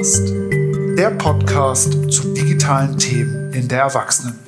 Cast, der Podcast zu digitalen Themen in der Erwachsenenbildung.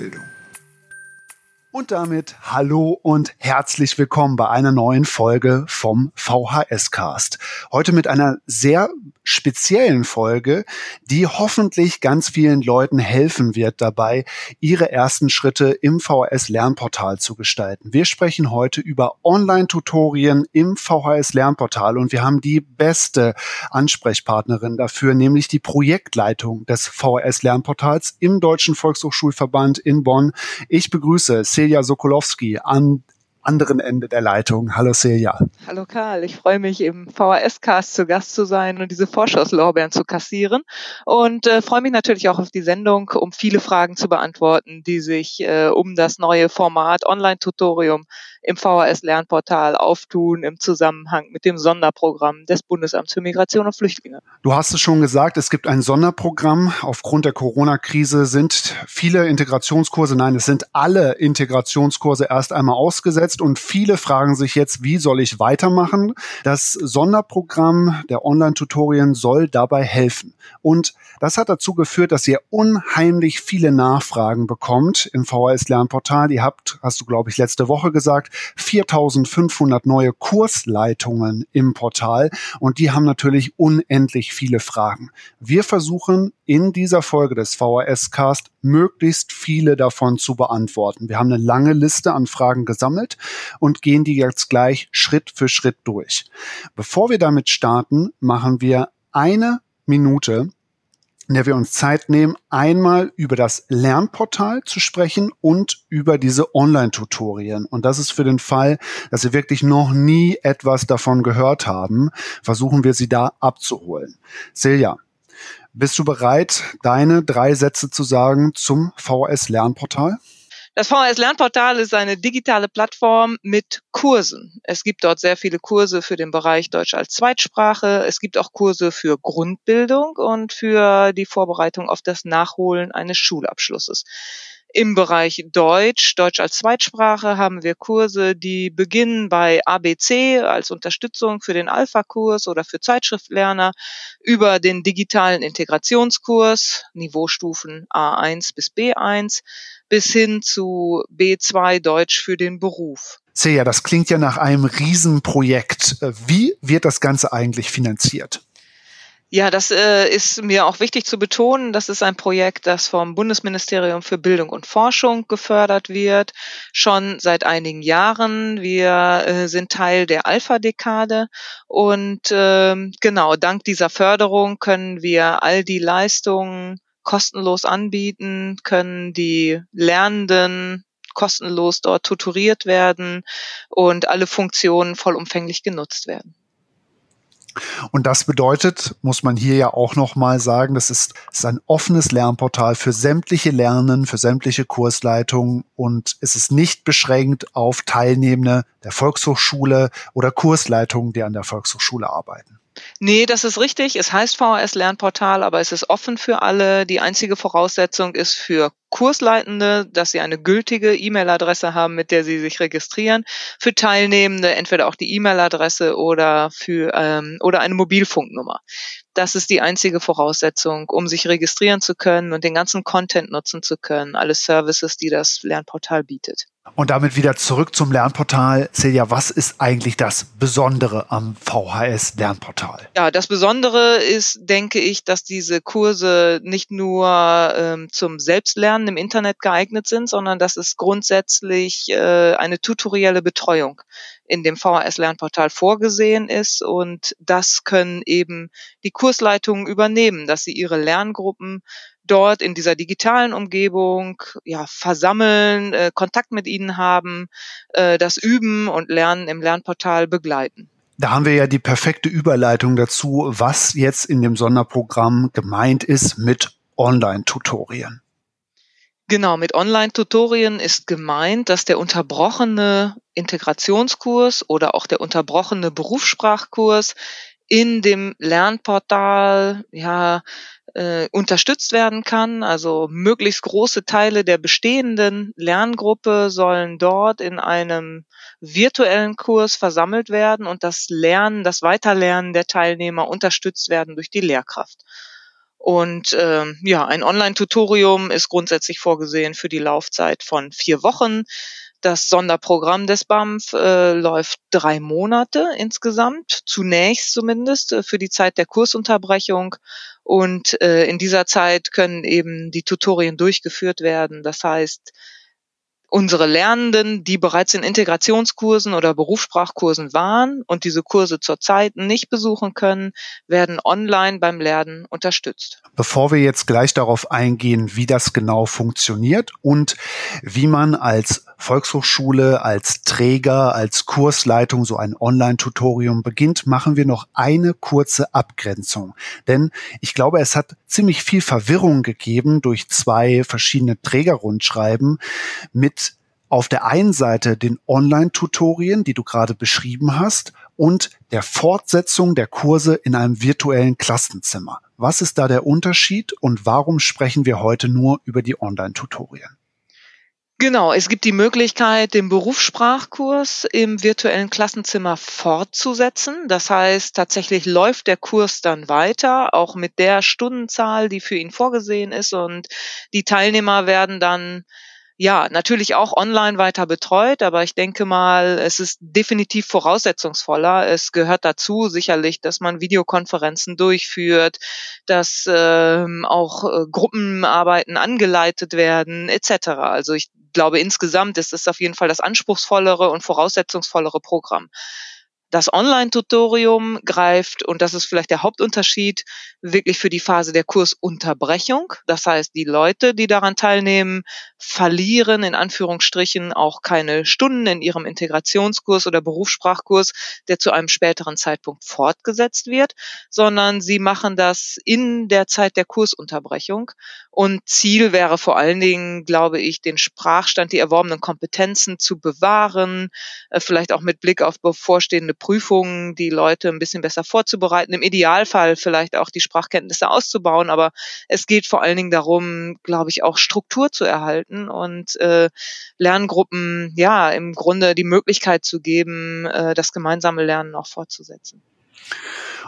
Damit hallo und herzlich willkommen bei einer neuen Folge vom VHS Cast. Heute mit einer sehr speziellen Folge, die hoffentlich ganz vielen Leuten helfen wird dabei, ihre ersten Schritte im VHS Lernportal zu gestalten. Wir sprechen heute über Online-Tutorien im VHS Lernportal und wir haben die beste Ansprechpartnerin dafür, nämlich die Projektleitung des VHS Lernportals im Deutschen Volkshochschulverband in Bonn. Ich begrüße Celia Sokolowski an anderen Ende der Leitung. Hallo Celia. Hallo Karl, ich freue mich im VHS-Cast zu Gast zu sein und diese Vorschusslorbeeren zu kassieren und äh, freue mich natürlich auch auf die Sendung, um viele Fragen zu beantworten, die sich äh, um das neue Format Online-Tutorium im VHS-Lernportal auftun im Zusammenhang mit dem Sonderprogramm des Bundesamts für Migration und Flüchtlinge. Du hast es schon gesagt, es gibt ein Sonderprogramm. Aufgrund der Corona-Krise sind viele Integrationskurse, nein, es sind alle Integrationskurse erst einmal ausgesetzt und viele fragen sich jetzt, wie soll ich weitermachen? Das Sonderprogramm der Online-Tutorien soll dabei helfen. Und das hat dazu geführt, dass ihr unheimlich viele Nachfragen bekommt im VHS Lernportal. Ihr habt, hast du glaube ich letzte Woche gesagt, 4500 neue Kursleitungen im Portal und die haben natürlich unendlich viele Fragen. Wir versuchen in dieser Folge des VHS Cast möglichst viele davon zu beantworten. Wir haben eine lange Liste an Fragen gesammelt und gehen die jetzt gleich Schritt für Schritt durch. Bevor wir damit starten, machen wir eine Minute in der wir uns Zeit nehmen, einmal über das Lernportal zu sprechen und über diese Online-Tutorien. Und das ist für den Fall, dass Sie wirklich noch nie etwas davon gehört haben, versuchen wir Sie da abzuholen. Silja, bist du bereit, deine drei Sätze zu sagen zum VS Lernportal? Das VHS Lernportal ist eine digitale Plattform mit Kursen. Es gibt dort sehr viele Kurse für den Bereich Deutsch als Zweitsprache. Es gibt auch Kurse für Grundbildung und für die Vorbereitung auf das Nachholen eines Schulabschlusses. Im Bereich Deutsch, Deutsch als Zweitsprache, haben wir Kurse, die beginnen bei ABC als Unterstützung für den Alpha-Kurs oder für Zeitschriftlerner über den digitalen Integrationskurs, Niveaustufen A1 bis B1, bis hin zu B2 Deutsch für den Beruf. Seja, das klingt ja nach einem Riesenprojekt. Wie wird das Ganze eigentlich finanziert? Ja, das äh, ist mir auch wichtig zu betonen. Das ist ein Projekt, das vom Bundesministerium für Bildung und Forschung gefördert wird, schon seit einigen Jahren. Wir äh, sind Teil der Alpha-Dekade und äh, genau, dank dieser Förderung können wir all die Leistungen kostenlos anbieten, können die Lernenden kostenlos dort tuturiert werden und alle Funktionen vollumfänglich genutzt werden. Und das bedeutet, muss man hier ja auch nochmal sagen, das ist, ist ein offenes Lernportal für sämtliche Lernen, für sämtliche Kursleitungen und es ist nicht beschränkt auf Teilnehmende der Volkshochschule oder Kursleitungen, die an der Volkshochschule arbeiten. Nee, das ist richtig. Es heißt VHS Lernportal, aber es ist offen für alle. Die einzige Voraussetzung ist für Kursleitende, dass sie eine gültige E-Mail-Adresse haben, mit der sie sich registrieren. Für Teilnehmende entweder auch die E-Mail-Adresse oder für ähm, oder eine Mobilfunknummer. Das ist die einzige Voraussetzung, um sich registrieren zu können und den ganzen Content nutzen zu können, alle Services, die das Lernportal bietet. Und damit wieder zurück zum Lernportal. Celia, was ist eigentlich das Besondere am VHS Lernportal? Ja, das Besondere ist, denke ich, dass diese Kurse nicht nur ähm, zum Selbstlernen im Internet geeignet sind, sondern dass es grundsätzlich äh, eine tutorielle Betreuung in dem VHS-Lernportal vorgesehen ist. Und das können eben die Kursleitungen übernehmen, dass sie ihre Lerngruppen dort in dieser digitalen Umgebung ja, versammeln, äh, Kontakt mit ihnen haben, äh, das Üben und Lernen im Lernportal begleiten. Da haben wir ja die perfekte Überleitung dazu, was jetzt in dem Sonderprogramm gemeint ist mit Online-Tutorien. Genau, mit Online-Tutorien ist gemeint, dass der unterbrochene Integrationskurs oder auch der unterbrochene Berufssprachkurs in dem Lernportal ja äh, unterstützt werden kann. Also möglichst große Teile der bestehenden Lerngruppe sollen dort in einem virtuellen Kurs versammelt werden und das Lernen, das Weiterlernen der Teilnehmer unterstützt werden durch die Lehrkraft. Und ähm, ja, ein Online-Tutorium ist grundsätzlich vorgesehen für die Laufzeit von vier Wochen. Das Sonderprogramm des BAMF äh, läuft drei Monate insgesamt, zunächst zumindest äh, für die Zeit der Kursunterbrechung. Und äh, in dieser Zeit können eben die Tutorien durchgeführt werden. Das heißt, unsere Lernenden, die bereits in Integrationskursen oder Berufssprachkursen waren und diese Kurse zurzeit nicht besuchen können, werden online beim Lernen unterstützt. Bevor wir jetzt gleich darauf eingehen, wie das genau funktioniert und wie man als Volkshochschule, als Träger, als Kursleitung so ein Online-Tutorium beginnt, machen wir noch eine kurze Abgrenzung. Denn ich glaube, es hat ziemlich viel Verwirrung gegeben durch zwei verschiedene Trägerrundschreiben mit auf der einen Seite den Online-Tutorien, die du gerade beschrieben hast, und der Fortsetzung der Kurse in einem virtuellen Klassenzimmer. Was ist da der Unterschied und warum sprechen wir heute nur über die Online-Tutorien? Genau, es gibt die Möglichkeit, den Berufssprachkurs im virtuellen Klassenzimmer fortzusetzen. Das heißt, tatsächlich läuft der Kurs dann weiter, auch mit der Stundenzahl, die für ihn vorgesehen ist. Und die Teilnehmer werden dann ja, natürlich auch online weiter betreut, aber ich denke mal, es ist definitiv voraussetzungsvoller. Es gehört dazu sicherlich, dass man Videokonferenzen durchführt, dass ähm, auch äh, Gruppenarbeiten angeleitet werden, etc. Also ich glaube, insgesamt ist es auf jeden Fall das anspruchsvollere und voraussetzungsvollere Programm. Das Online-Tutorium greift, und das ist vielleicht der Hauptunterschied, wirklich für die Phase der Kursunterbrechung. Das heißt, die Leute, die daran teilnehmen, verlieren in Anführungsstrichen auch keine Stunden in ihrem Integrationskurs oder Berufssprachkurs, der zu einem späteren Zeitpunkt fortgesetzt wird, sondern sie machen das in der Zeit der Kursunterbrechung. Und Ziel wäre vor allen Dingen, glaube ich, den Sprachstand, die erworbenen Kompetenzen zu bewahren, äh, vielleicht auch mit Blick auf bevorstehende Prüfungen die Leute ein bisschen besser vorzubereiten, im Idealfall vielleicht auch die Sprachkenntnisse auszubauen. Aber es geht vor allen Dingen darum, glaube ich, auch Struktur zu erhalten und äh, Lerngruppen ja im Grunde die Möglichkeit zu geben, äh, das gemeinsame Lernen auch fortzusetzen.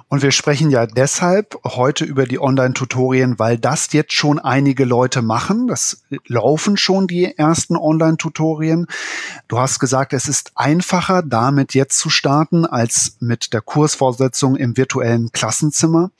Und wir sprechen ja deshalb heute über die Online-Tutorien, weil das jetzt schon einige Leute machen. Das laufen schon die ersten Online-Tutorien. Du hast gesagt, es ist einfacher, damit jetzt zu starten, als mit der Kursvorsetzung im virtuellen Klassenzimmer.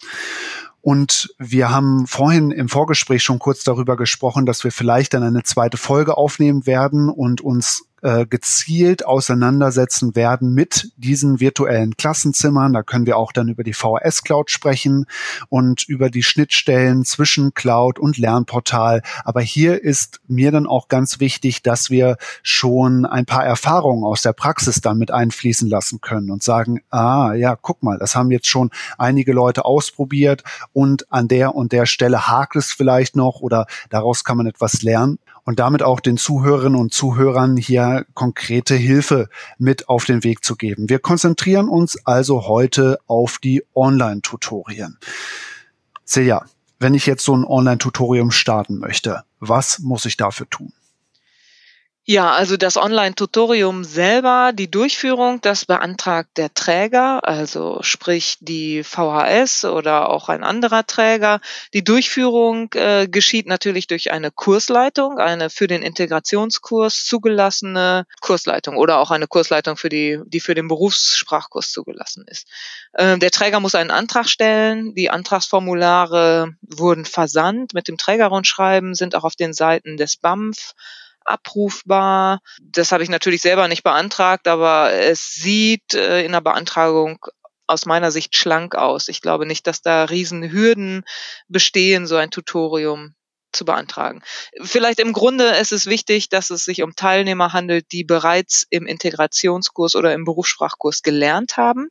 Und wir haben vorhin im Vorgespräch schon kurz darüber gesprochen, dass wir vielleicht dann eine zweite Folge aufnehmen werden und uns äh, gezielt auseinandersetzen werden mit diesen virtuellen Klassenzimmern. Da können wir auch dann über die VHS Cloud sprechen und über die Schnittstellen zwischen Cloud und Lernportal. Aber hier ist mir dann auch ganz wichtig, dass wir schon ein paar Erfahrungen aus der Praxis dann mit einfließen lassen können und sagen, ah, ja, guck mal, das haben jetzt schon einige Leute ausprobiert und an der und der Stelle hakt es vielleicht noch oder daraus kann man etwas lernen und damit auch den Zuhörerinnen und Zuhörern hier konkrete Hilfe mit auf den Weg zu geben. Wir konzentrieren uns also heute auf die Online-Tutorien. Silja, wenn ich jetzt so ein Online-Tutorium starten möchte, was muss ich dafür tun? Ja, also das Online-Tutorium selber, die Durchführung, das beantragt der Träger, also sprich die VHS oder auch ein anderer Träger. Die Durchführung äh, geschieht natürlich durch eine Kursleitung, eine für den Integrationskurs zugelassene Kursleitung oder auch eine Kursleitung für die, die für den Berufssprachkurs zugelassen ist. Äh, der Träger muss einen Antrag stellen. Die Antragsformulare wurden versandt mit dem Trägerrundschreiben, sind auch auf den Seiten des BAMF abrufbar. Das habe ich natürlich selber nicht beantragt, aber es sieht äh, in der Beantragung aus meiner Sicht schlank aus. Ich glaube nicht, dass da Riesenhürden bestehen, so ein Tutorium zu beantragen. Vielleicht im Grunde ist es wichtig, dass es sich um Teilnehmer handelt, die bereits im Integrationskurs oder im Berufssprachkurs gelernt haben.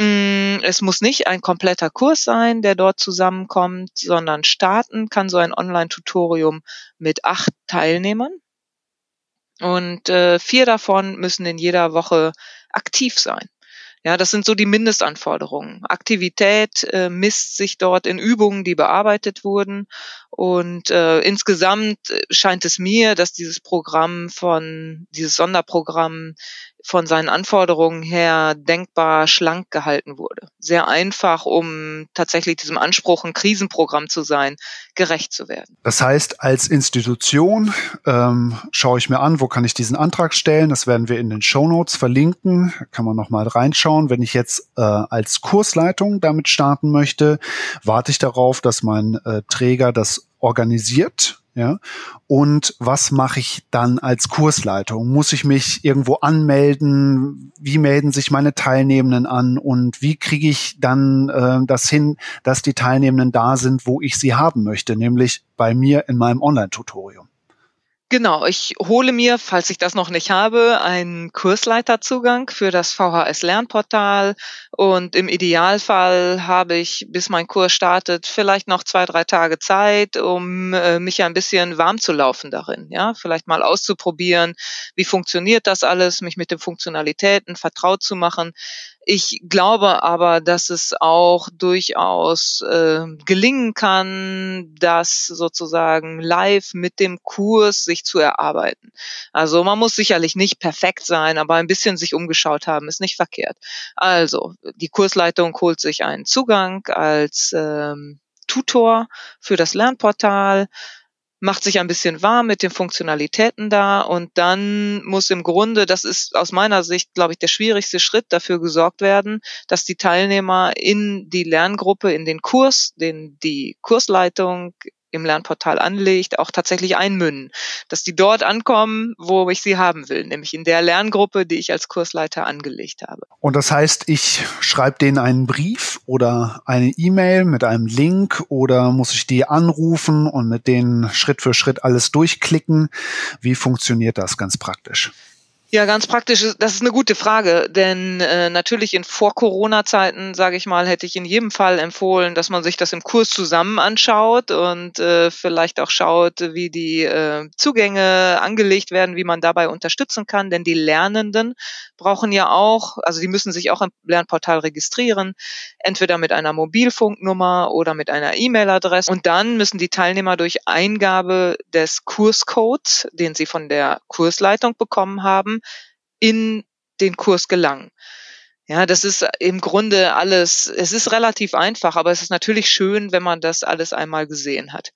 Mm, es muss nicht ein kompletter Kurs sein, der dort zusammenkommt, sondern starten kann so ein Online-Tutorium mit acht Teilnehmern. Und äh, vier davon müssen in jeder Woche aktiv sein. Ja, das sind so die Mindestanforderungen. Aktivität äh, misst sich dort in Übungen, die bearbeitet wurden. Und äh, insgesamt scheint es mir, dass dieses Programm von, dieses Sonderprogramm von seinen Anforderungen her denkbar schlank gehalten wurde. Sehr einfach, um tatsächlich diesem Anspruch, ein Krisenprogramm zu sein, gerecht zu werden. Das heißt, als Institution ähm, schaue ich mir an, wo kann ich diesen Antrag stellen. Das werden wir in den Show Notes verlinken. Da kann man nochmal reinschauen. Wenn ich jetzt äh, als Kursleitung damit starten möchte, warte ich darauf, dass mein äh, Träger das organisiert ja? Und was mache ich dann als Kursleitung? Muss ich mich irgendwo anmelden? Wie melden sich meine Teilnehmenden an? Und wie kriege ich dann äh, das hin, dass die Teilnehmenden da sind, wo ich sie haben möchte, nämlich bei mir in meinem Online-Tutorium? Genau, ich hole mir, falls ich das noch nicht habe, einen Kursleiterzugang für das VHS Lernportal und im Idealfall habe ich, bis mein Kurs startet, vielleicht noch zwei, drei Tage Zeit, um äh, mich ein bisschen warm zu laufen darin. Ja, vielleicht mal auszuprobieren, wie funktioniert das alles, mich mit den Funktionalitäten vertraut zu machen. Ich glaube aber, dass es auch durchaus äh, gelingen kann, das sozusagen live mit dem Kurs sich zu erarbeiten. Also man muss sicherlich nicht perfekt sein, aber ein bisschen sich umgeschaut haben, ist nicht verkehrt. Also die Kursleitung holt sich einen Zugang als ähm, Tutor für das Lernportal macht sich ein bisschen warm mit den Funktionalitäten da und dann muss im Grunde, das ist aus meiner Sicht, glaube ich, der schwierigste Schritt, dafür gesorgt werden, dass die Teilnehmer in die Lerngruppe, in den Kurs, den die Kursleitung im Lernportal anlegt, auch tatsächlich einmünden, dass die dort ankommen, wo ich sie haben will, nämlich in der Lerngruppe, die ich als Kursleiter angelegt habe. Und das heißt, ich schreibe denen einen Brief oder eine E-Mail mit einem Link oder muss ich die anrufen und mit denen Schritt für Schritt alles durchklicken? Wie funktioniert das ganz praktisch? Ja, ganz praktisch, das ist eine gute Frage, denn äh, natürlich in Vor-Corona-Zeiten, sage ich mal, hätte ich in jedem Fall empfohlen, dass man sich das im Kurs zusammen anschaut und äh, vielleicht auch schaut, wie die äh, Zugänge angelegt werden, wie man dabei unterstützen kann, denn die Lernenden brauchen ja auch, also die müssen sich auch im Lernportal registrieren, entweder mit einer Mobilfunknummer oder mit einer E-Mail-Adresse. Und dann müssen die Teilnehmer durch Eingabe des Kurscodes, den sie von der Kursleitung bekommen haben, in den Kurs gelangen. Ja, das ist im Grunde alles, es ist relativ einfach, aber es ist natürlich schön, wenn man das alles einmal gesehen hat.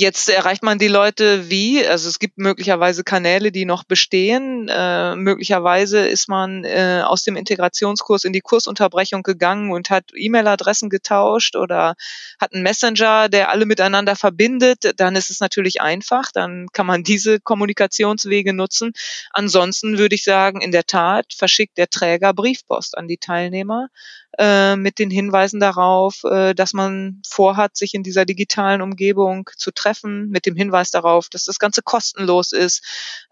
Jetzt erreicht man die Leute wie? Also es gibt möglicherweise Kanäle, die noch bestehen. Äh, möglicherweise ist man äh, aus dem Integrationskurs in die Kursunterbrechung gegangen und hat E-Mail-Adressen getauscht oder hat einen Messenger, der alle miteinander verbindet. Dann ist es natürlich einfach. Dann kann man diese Kommunikationswege nutzen. Ansonsten würde ich sagen, in der Tat verschickt der Träger Briefpost an die Teilnehmer äh, mit den Hinweisen darauf, äh, dass man vorhat, sich in dieser digitalen Umgebung zu treffen, mit dem Hinweis darauf, dass das Ganze kostenlos ist,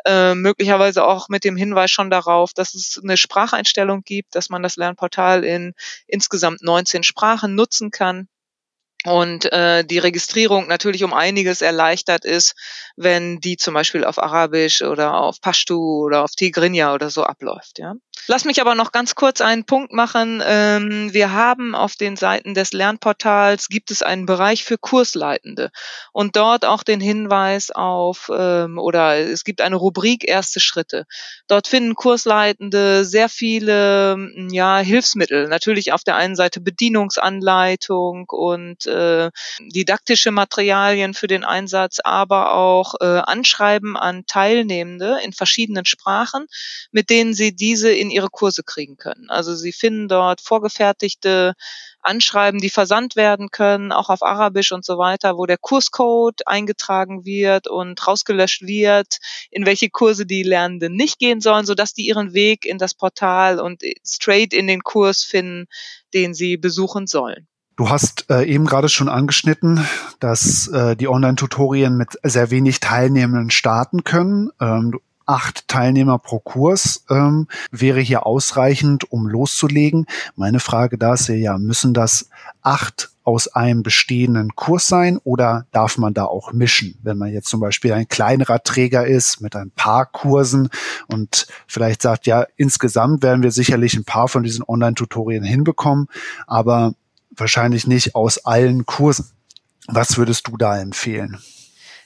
äh, möglicherweise auch mit dem Hinweis schon darauf, dass es eine Spracheinstellung gibt, dass man das Lernportal in insgesamt 19 Sprachen nutzen kann und äh, die Registrierung natürlich um einiges erleichtert ist, wenn die zum Beispiel auf Arabisch oder auf Pashtu oder auf Tigrinya oder so abläuft. Ja. Lass mich aber noch ganz kurz einen Punkt machen. Ähm, wir haben auf den Seiten des Lernportals gibt es einen Bereich für Kursleitende und dort auch den Hinweis auf ähm, oder es gibt eine Rubrik erste Schritte. Dort finden Kursleitende sehr viele ja Hilfsmittel. Natürlich auf der einen Seite Bedienungsanleitung und äh, didaktische Materialien für den Einsatz, aber auch äh, Anschreiben an Teilnehmende in verschiedenen Sprachen, mit denen sie diese in ihre Kurse kriegen können. Also sie finden dort vorgefertigte Anschreiben, die versandt werden können, auch auf Arabisch und so weiter, wo der Kurscode eingetragen wird und rausgelöscht wird, in welche Kurse die Lernenden nicht gehen sollen, sodass die ihren Weg in das Portal und straight in den Kurs finden, den sie besuchen sollen. Du hast äh, eben gerade schon angeschnitten, dass äh, die Online-Tutorien mit sehr wenig Teilnehmenden starten können. Ähm, acht Teilnehmer pro Kurs ähm, wäre hier ausreichend, um loszulegen. Meine Frage da ist ja, müssen das acht aus einem bestehenden Kurs sein oder darf man da auch mischen? Wenn man jetzt zum Beispiel ein kleinerer Träger ist mit ein paar Kursen und vielleicht sagt, ja, insgesamt werden wir sicherlich ein paar von diesen Online-Tutorien hinbekommen, aber wahrscheinlich nicht aus allen Kursen. Was würdest du da empfehlen?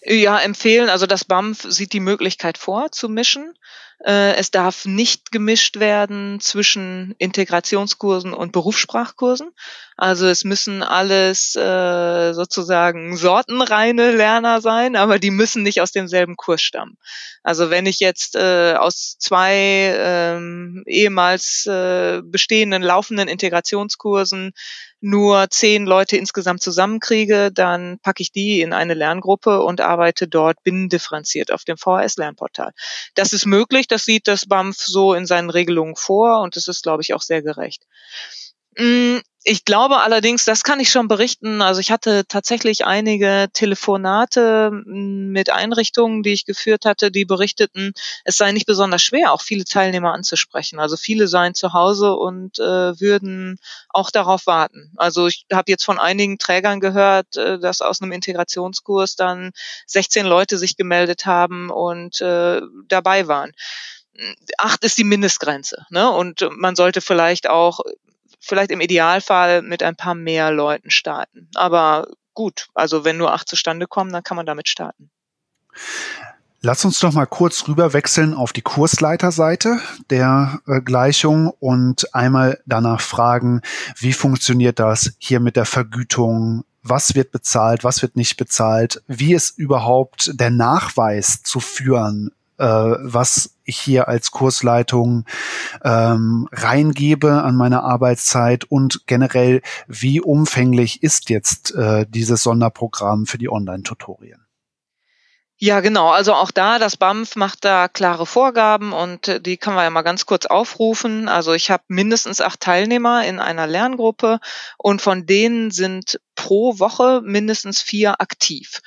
Ja, empfehlen. Also das BAMF sieht die Möglichkeit vor, zu mischen. Äh, es darf nicht gemischt werden zwischen Integrationskursen und Berufssprachkursen. Also es müssen alles äh, sozusagen sortenreine Lerner sein, aber die müssen nicht aus demselben Kurs stammen. Also wenn ich jetzt äh, aus zwei ähm, ehemals äh, bestehenden laufenden Integrationskursen nur zehn Leute insgesamt zusammenkriege, dann packe ich die in eine Lerngruppe und arbeite dort binnendifferenziert auf dem VHS-Lernportal. Das ist möglich, das sieht das BAMF so in seinen Regelungen vor und das ist, glaube ich, auch sehr gerecht. Ich glaube allerdings, das kann ich schon berichten. Also ich hatte tatsächlich einige Telefonate mit Einrichtungen, die ich geführt hatte, die berichteten, es sei nicht besonders schwer, auch viele Teilnehmer anzusprechen. Also viele seien zu Hause und äh, würden auch darauf warten. Also ich habe jetzt von einigen Trägern gehört, äh, dass aus einem Integrationskurs dann 16 Leute sich gemeldet haben und äh, dabei waren acht ist die Mindestgrenze. Ne? Und man sollte vielleicht auch vielleicht im Idealfall mit ein paar mehr Leuten starten. Aber gut, also wenn nur acht zustande kommen, dann kann man damit starten. Lass uns doch mal kurz rüber wechseln auf die Kursleiterseite der äh, Gleichung und einmal danach fragen, wie funktioniert das hier mit der Vergütung? Was wird bezahlt? Was wird nicht bezahlt? Wie ist überhaupt der Nachweis zu führen? Äh, was ich hier als Kursleitung ähm, reingebe an meine Arbeitszeit und generell, wie umfänglich ist jetzt äh, dieses Sonderprogramm für die Online-Tutorien? Ja, genau. Also auch da, das BAMF macht da klare Vorgaben und äh, die können wir ja mal ganz kurz aufrufen. Also ich habe mindestens acht Teilnehmer in einer Lerngruppe und von denen sind pro Woche mindestens vier aktiv.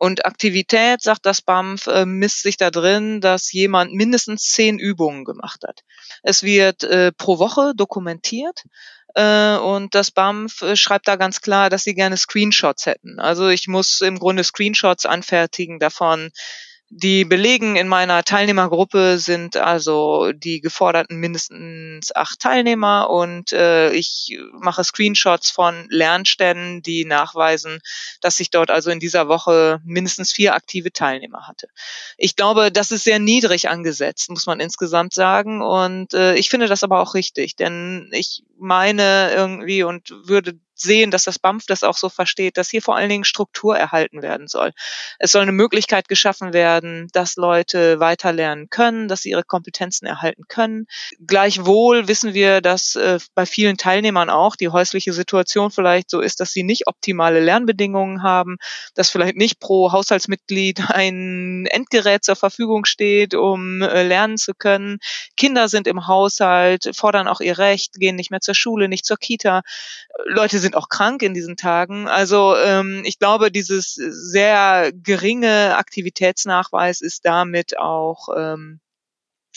Und Aktivität, sagt das BAMF, äh, misst sich da drin, dass jemand mindestens zehn Übungen gemacht hat. Es wird äh, pro Woche dokumentiert. Äh, und das BAMF schreibt da ganz klar, dass sie gerne Screenshots hätten. Also ich muss im Grunde Screenshots anfertigen davon, die Belegen in meiner Teilnehmergruppe sind also die geforderten mindestens acht Teilnehmer und äh, ich mache Screenshots von Lernständen, die nachweisen, dass ich dort also in dieser Woche mindestens vier aktive Teilnehmer hatte. Ich glaube, das ist sehr niedrig angesetzt, muss man insgesamt sagen. Und äh, ich finde das aber auch richtig, denn ich meine irgendwie und würde sehen, dass das BAMF das auch so versteht, dass hier vor allen Dingen Struktur erhalten werden soll. Es soll eine Möglichkeit geschaffen werden, dass Leute weiterlernen können, dass sie ihre Kompetenzen erhalten können. Gleichwohl wissen wir, dass äh, bei vielen Teilnehmern auch die häusliche Situation vielleicht so ist, dass sie nicht optimale Lernbedingungen haben, dass vielleicht nicht pro Haushaltsmitglied ein Endgerät zur Verfügung steht, um äh, lernen zu können. Kinder sind im Haushalt, fordern auch ihr Recht, gehen nicht mehr zur Schule, nicht zur Kita. Leute sind sind auch krank in diesen Tagen. Also ähm, ich glaube, dieses sehr geringe Aktivitätsnachweis ist damit auch ähm,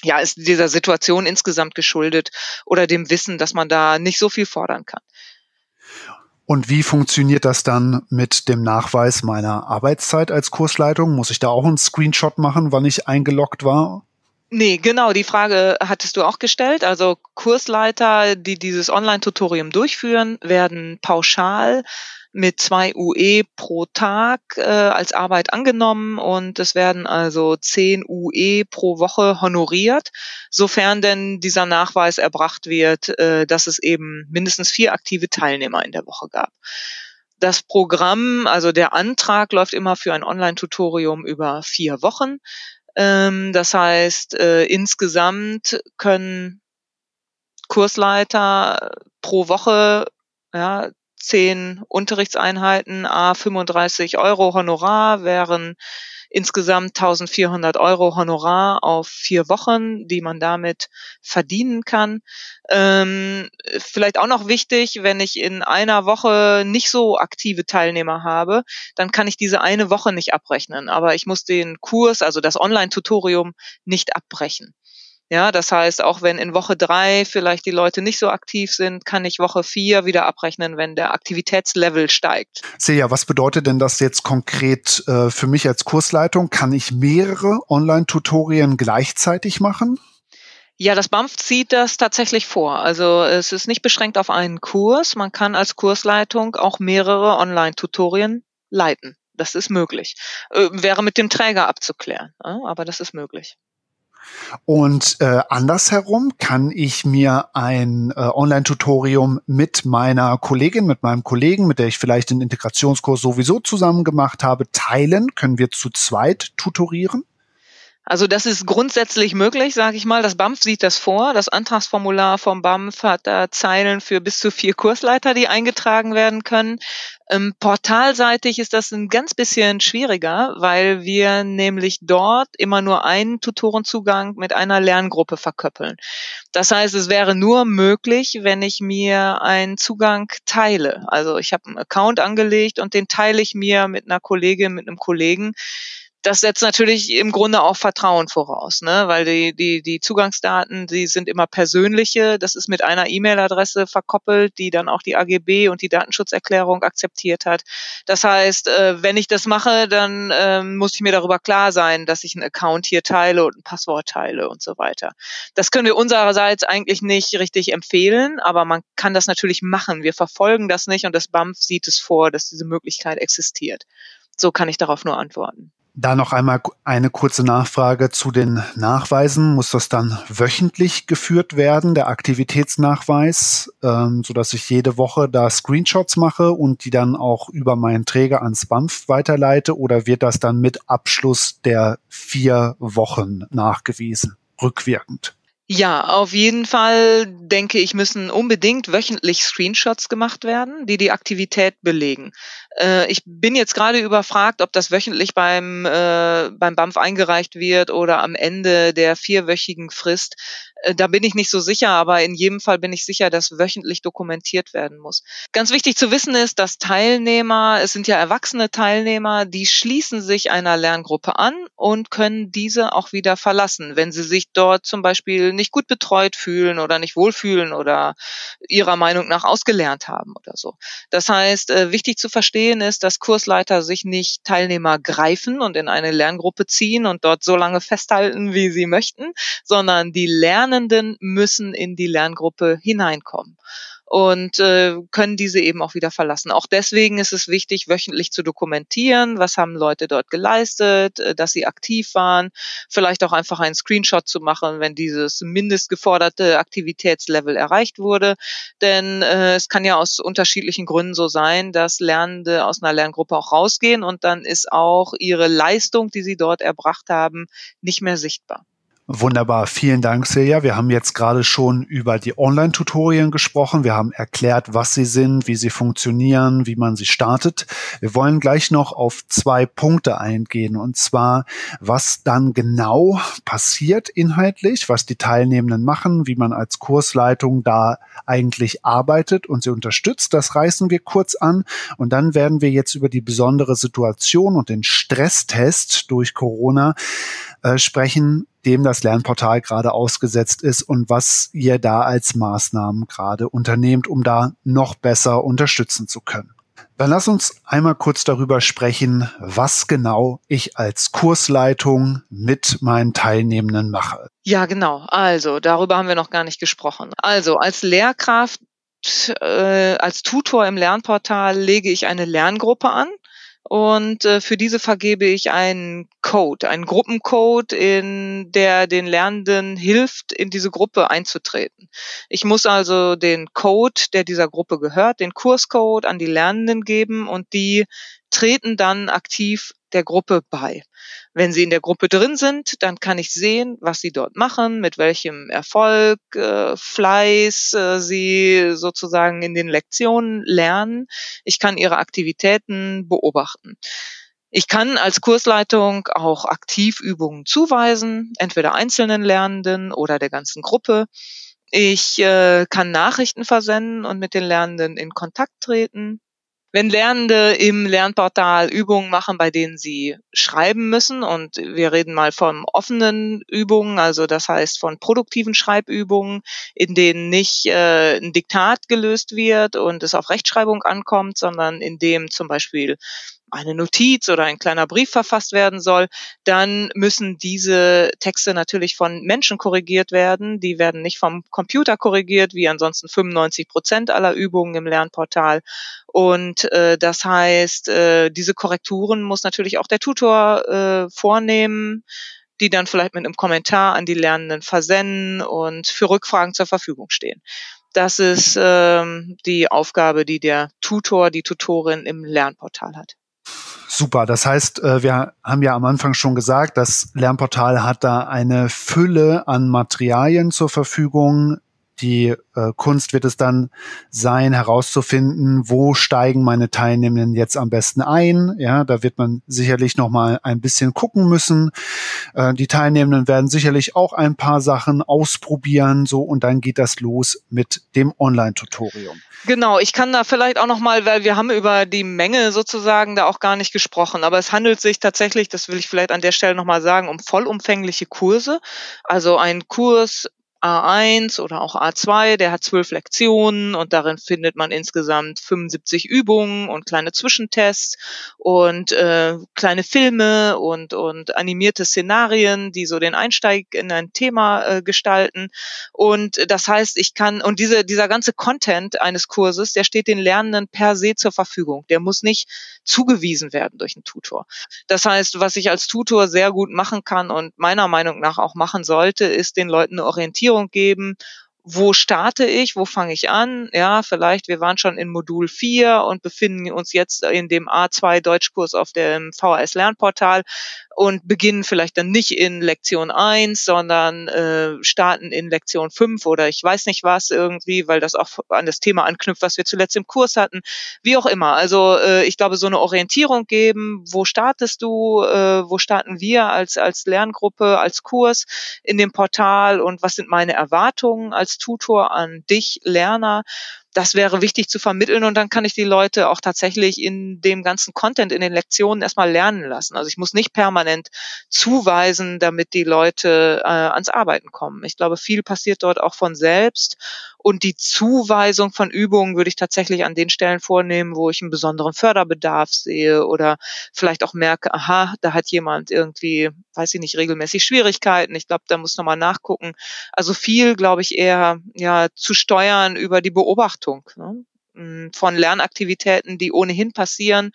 ja, ist dieser Situation insgesamt geschuldet oder dem Wissen, dass man da nicht so viel fordern kann. Und wie funktioniert das dann mit dem Nachweis meiner Arbeitszeit als Kursleitung? Muss ich da auch einen Screenshot machen, wann ich eingeloggt war? Nee, genau, die Frage hattest du auch gestellt. Also Kursleiter, die dieses Online-Tutorium durchführen, werden pauschal mit zwei UE pro Tag äh, als Arbeit angenommen und es werden also zehn UE pro Woche honoriert, sofern denn dieser Nachweis erbracht wird, äh, dass es eben mindestens vier aktive Teilnehmer in der Woche gab. Das Programm, also der Antrag läuft immer für ein Online-Tutorium über vier Wochen. Ähm, das heißt, äh, insgesamt können Kursleiter pro Woche ja, zehn Unterrichtseinheiten, a 35 Euro Honorar wären insgesamt 1400 Euro Honorar auf vier Wochen, die man damit verdienen kann. Ähm, vielleicht auch noch wichtig, wenn ich in einer Woche nicht so aktive Teilnehmer habe, dann kann ich diese eine Woche nicht abrechnen. Aber ich muss den Kurs, also das Online-Tutorium, nicht abbrechen. Ja, das heißt, auch wenn in Woche drei vielleicht die Leute nicht so aktiv sind, kann ich Woche vier wieder abrechnen, wenn der Aktivitätslevel steigt. Seja, was bedeutet denn das jetzt konkret äh, für mich als Kursleitung? Kann ich mehrere Online-Tutorien gleichzeitig machen? Ja, das BAMF zieht das tatsächlich vor. Also es ist nicht beschränkt auf einen Kurs. Man kann als Kursleitung auch mehrere Online-Tutorien leiten. Das ist möglich. Äh, wäre mit dem Träger abzuklären, aber das ist möglich. Und äh, andersherum kann ich mir ein äh, Online-Tutorium mit meiner Kollegin, mit meinem Kollegen, mit der ich vielleicht den Integrationskurs sowieso zusammen gemacht habe, teilen. Können wir zu zweit tutorieren? Also das ist grundsätzlich möglich, sage ich mal. Das BAMF sieht das vor. Das Antragsformular vom BAMF hat da Zeilen für bis zu vier Kursleiter, die eingetragen werden können. Ähm, portalseitig ist das ein ganz bisschen schwieriger, weil wir nämlich dort immer nur einen Tutorenzugang mit einer Lerngruppe verköppeln. Das heißt, es wäre nur möglich, wenn ich mir einen Zugang teile. Also ich habe einen Account angelegt und den teile ich mir mit einer Kollegin, mit einem Kollegen das setzt natürlich im Grunde auch Vertrauen voraus, ne? weil die, die, die Zugangsdaten, die sind immer persönliche. Das ist mit einer E-Mail-Adresse verkoppelt, die dann auch die AGB und die Datenschutzerklärung akzeptiert hat. Das heißt, äh, wenn ich das mache, dann äh, muss ich mir darüber klar sein, dass ich einen Account hier teile und ein Passwort teile und so weiter. Das können wir unsererseits eigentlich nicht richtig empfehlen, aber man kann das natürlich machen. Wir verfolgen das nicht und das BAMF sieht es vor, dass diese Möglichkeit existiert. So kann ich darauf nur antworten. Da noch einmal eine kurze Nachfrage zu den Nachweisen. Muss das dann wöchentlich geführt werden, der Aktivitätsnachweis, ähm, so dass ich jede Woche da Screenshots mache und die dann auch über meinen Träger ans BAMF weiterleite? Oder wird das dann mit Abschluss der vier Wochen nachgewiesen, rückwirkend? Ja, auf jeden Fall denke ich, müssen unbedingt wöchentlich Screenshots gemacht werden, die die Aktivität belegen. Äh, ich bin jetzt gerade überfragt, ob das wöchentlich beim, äh, beim BAMF eingereicht wird oder am Ende der vierwöchigen Frist. Äh, da bin ich nicht so sicher, aber in jedem Fall bin ich sicher, dass wöchentlich dokumentiert werden muss. Ganz wichtig zu wissen ist, dass Teilnehmer, es sind ja erwachsene Teilnehmer, die schließen sich einer Lerngruppe an und können diese auch wieder verlassen, wenn sie sich dort zum Beispiel nicht gut betreut fühlen oder nicht wohlfühlen oder ihrer Meinung nach ausgelernt haben oder so. Das heißt, äh, wichtig zu verstehen ist, dass Kursleiter sich nicht Teilnehmer greifen und in eine Lerngruppe ziehen und dort so lange festhalten, wie sie möchten, sondern die Lern Lernenden müssen in die Lerngruppe hineinkommen und äh, können diese eben auch wieder verlassen. Auch deswegen ist es wichtig, wöchentlich zu dokumentieren, was haben Leute dort geleistet, äh, dass sie aktiv waren, vielleicht auch einfach einen Screenshot zu machen, wenn dieses mindestgeforderte Aktivitätslevel erreicht wurde. Denn äh, es kann ja aus unterschiedlichen Gründen so sein, dass Lernende aus einer Lerngruppe auch rausgehen und dann ist auch ihre Leistung, die sie dort erbracht haben, nicht mehr sichtbar. Wunderbar, vielen Dank, Silja. Wir haben jetzt gerade schon über die Online-Tutorien gesprochen. Wir haben erklärt, was sie sind, wie sie funktionieren, wie man sie startet. Wir wollen gleich noch auf zwei Punkte eingehen, und zwar, was dann genau passiert inhaltlich, was die Teilnehmenden machen, wie man als Kursleitung da eigentlich arbeitet und sie unterstützt. Das reißen wir kurz an. Und dann werden wir jetzt über die besondere Situation und den Stresstest durch Corona äh, sprechen, dem das Lernportal gerade ausgesetzt ist und was ihr da als Maßnahmen gerade unternehmt, um da noch besser unterstützen zu können. Dann lass uns einmal kurz darüber sprechen, was genau ich als Kursleitung mit meinen Teilnehmenden mache. Ja, genau. Also, darüber haben wir noch gar nicht gesprochen. Also, als Lehrkraft, äh, als Tutor im Lernportal lege ich eine Lerngruppe an und äh, für diese vergebe ich einen Code, einen Gruppencode, in der den Lernenden hilft, in diese Gruppe einzutreten. Ich muss also den Code, der dieser Gruppe gehört, den Kurscode an die Lernenden geben und die treten dann aktiv der Gruppe bei. Wenn Sie in der Gruppe drin sind, dann kann ich sehen, was Sie dort machen, mit welchem Erfolg, äh, Fleiß äh, Sie sozusagen in den Lektionen lernen. Ich kann Ihre Aktivitäten beobachten. Ich kann als Kursleitung auch Aktivübungen zuweisen, entweder einzelnen Lernenden oder der ganzen Gruppe. Ich äh, kann Nachrichten versenden und mit den Lernenden in Kontakt treten. Wenn Lernende im Lernportal Übungen machen, bei denen sie schreiben müssen, und wir reden mal von offenen Übungen, also das heißt von produktiven Schreibübungen, in denen nicht äh, ein Diktat gelöst wird und es auf Rechtschreibung ankommt, sondern in dem zum Beispiel eine Notiz oder ein kleiner Brief verfasst werden soll, dann müssen diese Texte natürlich von Menschen korrigiert werden. Die werden nicht vom Computer korrigiert, wie ansonsten 95 Prozent aller Übungen im Lernportal. Und äh, das heißt, äh, diese Korrekturen muss natürlich auch der Tutor äh, vornehmen die dann vielleicht mit einem Kommentar an die Lernenden versenden und für Rückfragen zur Verfügung stehen. Das ist ähm, die Aufgabe, die der Tutor, die Tutorin im Lernportal hat. Super. Das heißt, äh, wir haben ja am Anfang schon gesagt, das Lernportal hat da eine Fülle an Materialien zur Verfügung, die äh, Kunst wird es dann sein, herauszufinden, wo steigen meine Teilnehmenden jetzt am besten ein. Ja, da wird man sicherlich noch mal ein bisschen gucken müssen. Äh, die Teilnehmenden werden sicherlich auch ein paar Sachen ausprobieren, so und dann geht das los mit dem Online-Tutorium. Genau, ich kann da vielleicht auch noch mal, weil wir haben über die Menge sozusagen da auch gar nicht gesprochen, aber es handelt sich tatsächlich, das will ich vielleicht an der Stelle noch mal sagen, um vollumfängliche Kurse. Also ein Kurs A1 oder auch A2, der hat zwölf Lektionen und darin findet man insgesamt 75 Übungen und kleine Zwischentests und äh, kleine Filme und, und animierte Szenarien, die so den Einsteig in ein Thema äh, gestalten. Und das heißt, ich kann, und diese, dieser ganze Content eines Kurses, der steht den Lernenden per se zur Verfügung. Der muss nicht zugewiesen werden durch einen Tutor. Das heißt, was ich als Tutor sehr gut machen kann und meiner Meinung nach auch machen sollte, ist den Leuten eine Orientierung Orientierung geben wo starte ich, wo fange ich an? Ja, vielleicht, wir waren schon in Modul 4 und befinden uns jetzt in dem A2 Deutschkurs auf dem VHS Lernportal und beginnen vielleicht dann nicht in Lektion 1, sondern äh, starten in Lektion 5 oder ich weiß nicht was irgendwie, weil das auch an das Thema anknüpft, was wir zuletzt im Kurs hatten. Wie auch immer. Also äh, ich glaube, so eine Orientierung geben, wo startest du, äh, wo starten wir als, als Lerngruppe, als Kurs in dem Portal und was sind meine Erwartungen als Tutor an dich, Lerner das wäre wichtig zu vermitteln und dann kann ich die Leute auch tatsächlich in dem ganzen Content in den Lektionen erstmal lernen lassen. Also ich muss nicht permanent zuweisen, damit die Leute äh, ans Arbeiten kommen. Ich glaube, viel passiert dort auch von selbst und die Zuweisung von Übungen würde ich tatsächlich an den Stellen vornehmen, wo ich einen besonderen Förderbedarf sehe oder vielleicht auch merke, aha, da hat jemand irgendwie, weiß ich nicht, regelmäßig Schwierigkeiten. Ich glaube, da muss nochmal nachgucken. Also viel, glaube ich, eher ja zu steuern über die Beobachtung ne? Mm, von Lernaktivitäten, die ohnehin passieren,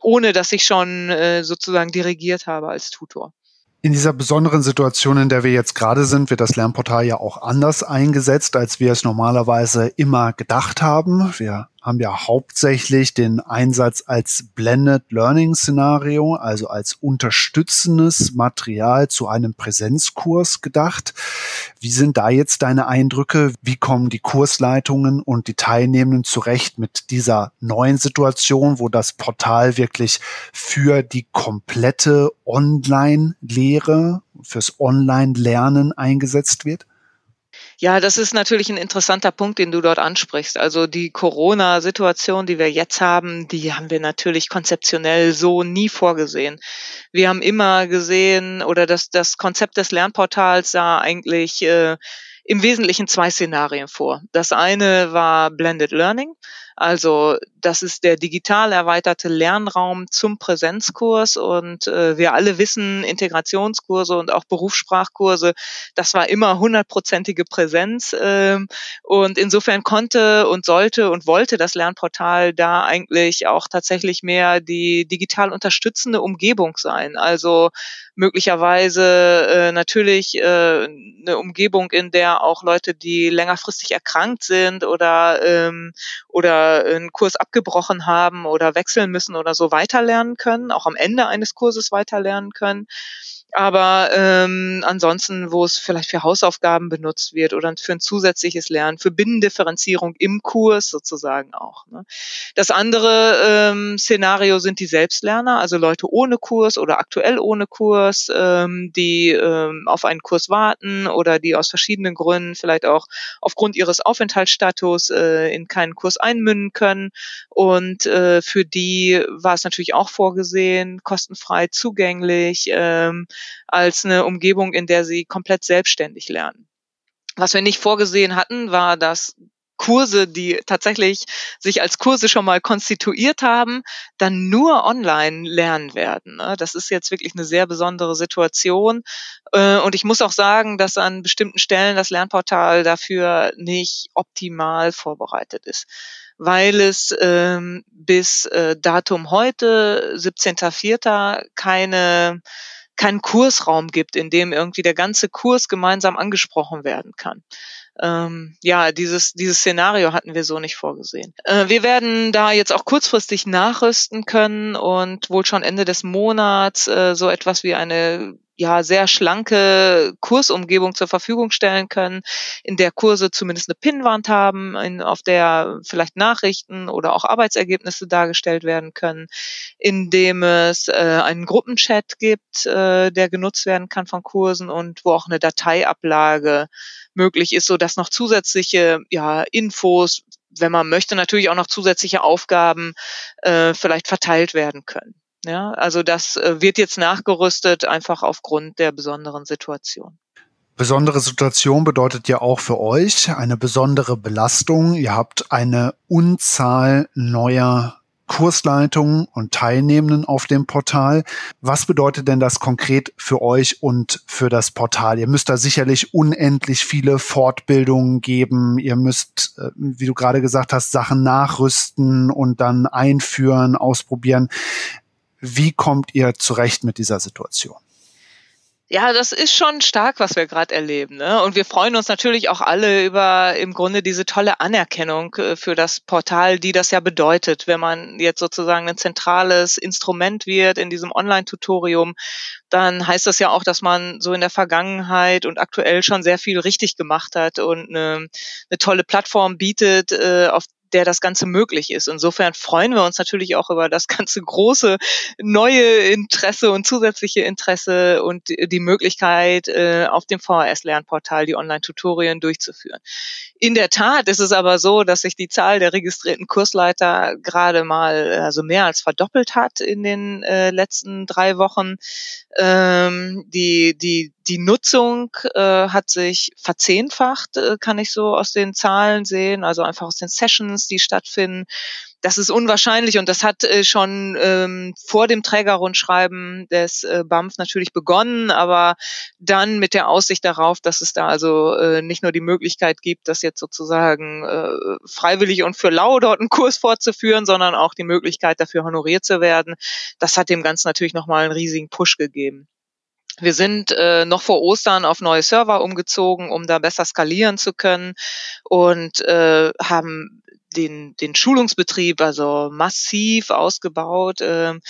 ohne dass ich schon äh, sozusagen dirigiert habe als Tutor. In dieser besonderen Situation, in der wir jetzt gerade sind, wird das Lernportal ja auch anders eingesetzt, als wir es normalerweise immer gedacht haben. Wir haben ja hauptsächlich den Einsatz als Blended Learning Szenario, also als unterstützendes Material zu einem Präsenzkurs gedacht. Wie sind da jetzt deine Eindrücke? Wie kommen die Kursleitungen und die Teilnehmenden zurecht mit dieser neuen Situation, wo das Portal wirklich für die komplette Online-Lehre, fürs Online-Lernen eingesetzt wird? Ja, das ist natürlich ein interessanter Punkt, den du dort ansprichst. Also die Corona-Situation, die wir jetzt haben, die haben wir natürlich konzeptionell so nie vorgesehen. Wir haben immer gesehen, oder das, das Konzept des Lernportals sah eigentlich äh, im Wesentlichen zwei Szenarien vor. Das eine war Blended Learning. Also das ist der digital erweiterte Lernraum zum Präsenzkurs und äh, wir alle wissen, Integrationskurse und auch Berufssprachkurse, das war immer hundertprozentige Präsenz äh, und insofern konnte und sollte und wollte das Lernportal da eigentlich auch tatsächlich mehr die digital unterstützende Umgebung sein. Also möglicherweise äh, natürlich äh, eine Umgebung, in der auch Leute, die längerfristig erkrankt sind oder ähm, oder einen Kurs abgebrochen haben oder wechseln müssen oder so weiterlernen können, auch am Ende eines Kurses weiterlernen können. Aber ähm, ansonsten, wo es vielleicht für Hausaufgaben benutzt wird oder für ein zusätzliches Lernen, für Binnendifferenzierung im Kurs sozusagen auch. Ne? Das andere ähm, Szenario sind die Selbstlerner, also Leute ohne Kurs oder aktuell ohne Kurs, ähm, die ähm, auf einen Kurs warten oder die aus verschiedenen Gründen, vielleicht auch aufgrund ihres Aufenthaltsstatus, äh, in keinen Kurs einmünden können. Und äh, für die war es natürlich auch vorgesehen, kostenfrei zugänglich. Ähm, als eine Umgebung, in der sie komplett selbstständig lernen. Was wir nicht vorgesehen hatten, war, dass Kurse, die tatsächlich sich als Kurse schon mal konstituiert haben, dann nur online lernen werden. Ne? Das ist jetzt wirklich eine sehr besondere Situation. Äh, und ich muss auch sagen, dass an bestimmten Stellen das Lernportal dafür nicht optimal vorbereitet ist, weil es ähm, bis äh, Datum heute, 17.04., keine keinen Kursraum gibt, in dem irgendwie der ganze Kurs gemeinsam angesprochen werden kann ähm, ja, dieses, dieses Szenario hatten wir so nicht vorgesehen. Äh, wir werden da jetzt auch kurzfristig nachrüsten können und wohl schon Ende des Monats äh, so etwas wie eine ja sehr schlanke Kursumgebung zur Verfügung stellen können, in der Kurse zumindest eine Pinnwand haben, in, auf der vielleicht Nachrichten oder auch Arbeitsergebnisse dargestellt werden können, in dem es äh, einen Gruppenchat gibt, äh, der genutzt werden kann von Kursen und wo auch eine Dateiablage möglich ist, so dass noch zusätzliche ja, Infos, wenn man möchte, natürlich auch noch zusätzliche Aufgaben äh, vielleicht verteilt werden können. Ja, also das äh, wird jetzt nachgerüstet, einfach aufgrund der besonderen Situation. Besondere Situation bedeutet ja auch für euch eine besondere Belastung. Ihr habt eine Unzahl neuer Kursleitungen und Teilnehmenden auf dem Portal. Was bedeutet denn das konkret für euch und für das Portal? Ihr müsst da sicherlich unendlich viele Fortbildungen geben. Ihr müsst, äh, wie du gerade gesagt hast, Sachen nachrüsten und dann einführen, ausprobieren. Wie kommt ihr zurecht mit dieser Situation? Ja, das ist schon stark, was wir gerade erleben. Ne? Und wir freuen uns natürlich auch alle über im Grunde diese tolle Anerkennung äh, für das Portal, die das ja bedeutet, wenn man jetzt sozusagen ein zentrales Instrument wird in diesem Online-Tutorium, dann heißt das ja auch, dass man so in der Vergangenheit und aktuell schon sehr viel richtig gemacht hat und eine, eine tolle Plattform bietet, äh, auf der das Ganze möglich ist. Insofern freuen wir uns natürlich auch über das ganze große neue Interesse und zusätzliche Interesse und die Möglichkeit, äh, auf dem VHS-Lernportal die Online-Tutorien durchzuführen. In der Tat ist es aber so, dass sich die Zahl der registrierten Kursleiter gerade mal also mehr als verdoppelt hat in den äh, letzten drei Wochen. Ähm, die, die, die Nutzung äh, hat sich verzehnfacht, äh, kann ich so aus den Zahlen sehen, also einfach aus den Sessions, die stattfinden das ist unwahrscheinlich und das hat äh, schon ähm, vor dem Trägerrundschreiben des äh, BAMF natürlich begonnen, aber dann mit der Aussicht darauf, dass es da also äh, nicht nur die Möglichkeit gibt, das jetzt sozusagen äh, freiwillig und für lau dort einen Kurs fortzuführen, sondern auch die Möglichkeit dafür honoriert zu werden. Das hat dem Ganzen natürlich nochmal einen riesigen Push gegeben. Wir sind äh, noch vor Ostern auf neue Server umgezogen, um da besser skalieren zu können und äh, haben den, den Schulungsbetrieb also massiv ausgebaut. Ähm,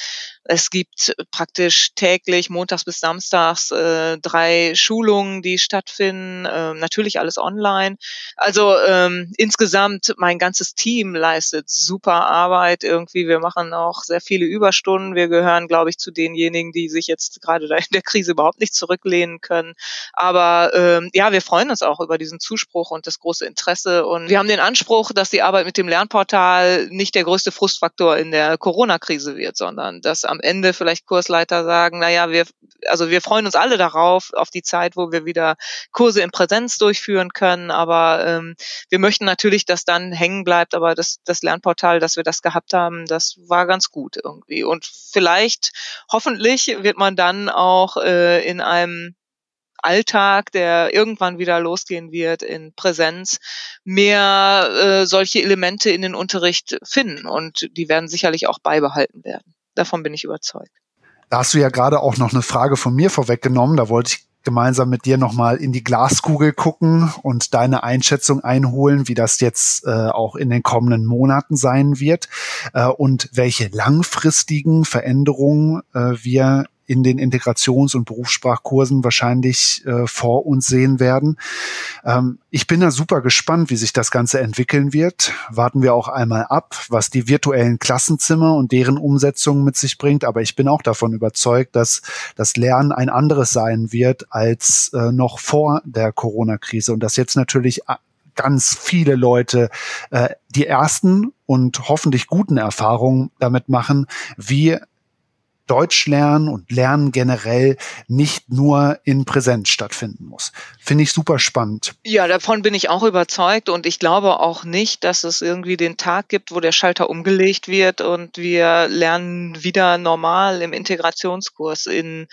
es gibt praktisch täglich, montags bis samstags, äh, drei Schulungen, die stattfinden. Äh, natürlich alles online. Also ähm, insgesamt mein ganzes Team leistet super Arbeit. Irgendwie, wir machen auch sehr viele Überstunden. Wir gehören, glaube ich, zu denjenigen, die sich jetzt gerade da in der Krise überhaupt nicht zurücklehnen können. Aber ähm, ja, wir freuen uns auch über diesen Zuspruch und das große Interesse. Und wir haben den Anspruch, dass die Arbeit mit dem Lernportal nicht der größte Frustfaktor in der Corona-Krise wird, sondern dass am Ende vielleicht Kursleiter sagen, naja, wir, also wir freuen uns alle darauf, auf die Zeit, wo wir wieder Kurse in Präsenz durchführen können, aber ähm, wir möchten natürlich, dass dann hängen bleibt, aber das, das Lernportal, dass wir das gehabt haben, das war ganz gut irgendwie. Und vielleicht, hoffentlich, wird man dann auch äh, in einem Alltag, der irgendwann wieder losgehen wird in Präsenz, mehr äh, solche Elemente in den Unterricht finden. Und die werden sicherlich auch beibehalten werden. Davon bin ich überzeugt. Da hast du ja gerade auch noch eine Frage von mir vorweggenommen. Da wollte ich gemeinsam mit dir nochmal in die Glaskugel gucken und deine Einschätzung einholen, wie das jetzt äh, auch in den kommenden Monaten sein wird äh, und welche langfristigen Veränderungen äh, wir in den Integrations- und Berufssprachkursen wahrscheinlich äh, vor uns sehen werden. Ähm, ich bin da super gespannt, wie sich das Ganze entwickeln wird. Warten wir auch einmal ab, was die virtuellen Klassenzimmer und deren Umsetzung mit sich bringt. Aber ich bin auch davon überzeugt, dass das Lernen ein anderes sein wird als äh, noch vor der Corona-Krise und dass jetzt natürlich äh, ganz viele Leute äh, die ersten und hoffentlich guten Erfahrungen damit machen, wie Deutsch lernen und Lernen generell nicht nur in Präsenz stattfinden muss. Finde ich super spannend. Ja, davon bin ich auch überzeugt und ich glaube auch nicht, dass es irgendwie den Tag gibt, wo der Schalter umgelegt wird und wir lernen wieder normal im Integrationskurs in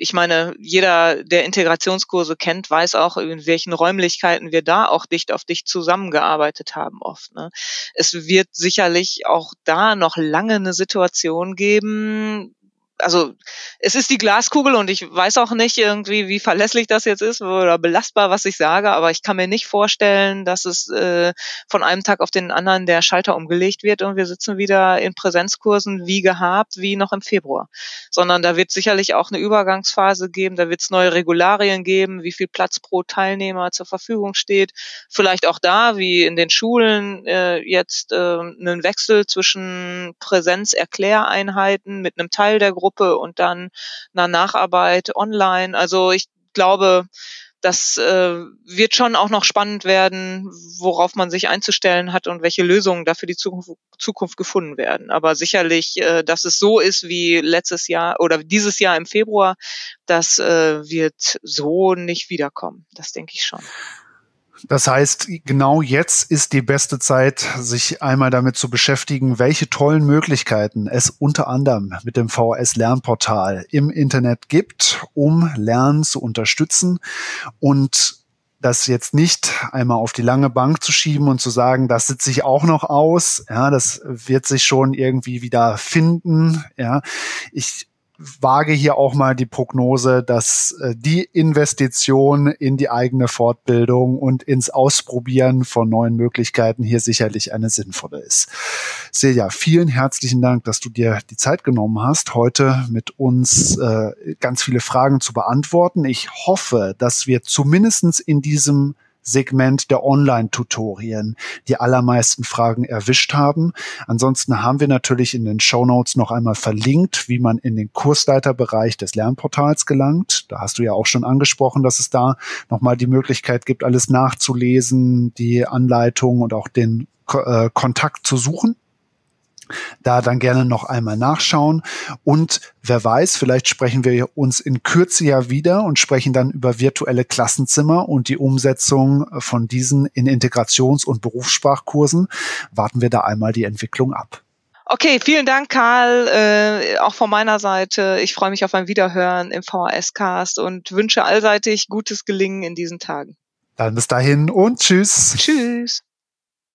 ich meine, jeder, der Integrationskurse kennt, weiß auch, in welchen Räumlichkeiten wir da auch dicht auf dicht zusammengearbeitet haben oft. Ne? Es wird sicherlich auch da noch lange eine Situation geben, also es ist die Glaskugel und ich weiß auch nicht irgendwie, wie verlässlich das jetzt ist oder belastbar, was ich sage, aber ich kann mir nicht vorstellen, dass es äh, von einem Tag auf den anderen der Schalter umgelegt wird und wir sitzen wieder in Präsenzkursen wie gehabt, wie noch im Februar. Sondern da wird sicherlich auch eine Übergangsphase geben, da wird es neue Regularien geben, wie viel Platz pro Teilnehmer zur Verfügung steht. Vielleicht auch da, wie in den Schulen, äh, jetzt äh, einen Wechsel zwischen Präsenzerkläreinheiten mit einem Teil der Gruppe und dann einer Nacharbeit online. Also ich glaube, das äh, wird schon auch noch spannend werden, worauf man sich einzustellen hat und welche Lösungen dafür die Zukunft, Zukunft gefunden werden. Aber sicherlich, äh, dass es so ist wie letztes Jahr oder dieses Jahr im Februar, das äh, wird so nicht wiederkommen. Das denke ich schon. Das heißt, genau jetzt ist die beste Zeit, sich einmal damit zu beschäftigen, welche tollen Möglichkeiten es unter anderem mit dem VHS Lernportal im Internet gibt, um Lernen zu unterstützen und das jetzt nicht einmal auf die lange Bank zu schieben und zu sagen, das sitze ich auch noch aus, ja, das wird sich schon irgendwie wieder finden, ja. Ich wage hier auch mal die Prognose, dass äh, die Investition in die eigene Fortbildung und ins Ausprobieren von neuen Möglichkeiten hier sicherlich eine sinnvolle ist. Silja, vielen herzlichen Dank, dass du dir die Zeit genommen hast, heute mit uns äh, ganz viele Fragen zu beantworten. Ich hoffe, dass wir zumindestens in diesem Segment der Online-Tutorien die allermeisten Fragen erwischt haben. Ansonsten haben wir natürlich in den Show Notes noch einmal verlinkt, wie man in den Kursleiterbereich des Lernportals gelangt. Da hast du ja auch schon angesprochen, dass es da nochmal die Möglichkeit gibt, alles nachzulesen, die Anleitung und auch den äh, Kontakt zu suchen da dann gerne noch einmal nachschauen. Und wer weiß, vielleicht sprechen wir uns in Kürze ja wieder und sprechen dann über virtuelle Klassenzimmer und die Umsetzung von diesen in Integrations- und Berufssprachkursen. Warten wir da einmal die Entwicklung ab. Okay, vielen Dank, Karl. Äh, auch von meiner Seite. Ich freue mich auf ein Wiederhören im VHS-Cast und wünsche allseitig gutes Gelingen in diesen Tagen. Dann bis dahin und tschüss. Tschüss.